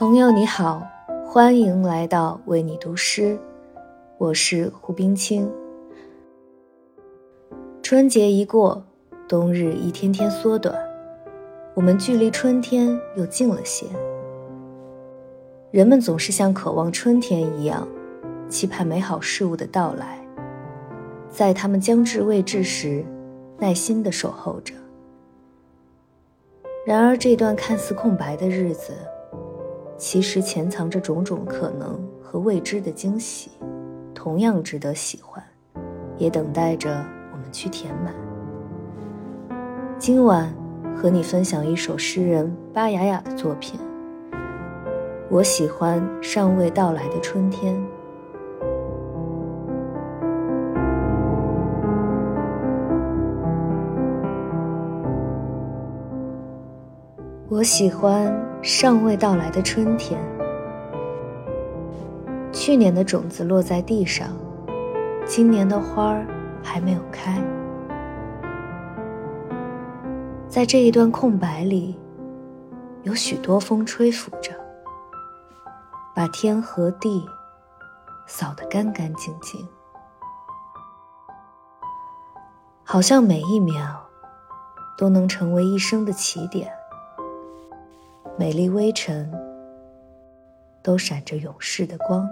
朋友你好，欢迎来到为你读诗，我是胡冰清。春节一过，冬日一天天缩短，我们距离春天又近了些。人们总是像渴望春天一样，期盼美好事物的到来，在他们将至未至时，耐心地守候着。然而，这段看似空白的日子。其实潜藏着种种可能和未知的惊喜，同样值得喜欢，也等待着我们去填满。今晚和你分享一首诗人巴雅雅的作品。我喜欢尚未到来的春天。我喜欢尚未到来的春天。去年的种子落在地上，今年的花儿还没有开。在这一段空白里，有许多风吹拂着，把天和地扫得干干净净，好像每一秒都能成为一生的起点。美丽微尘，都闪着勇士的光。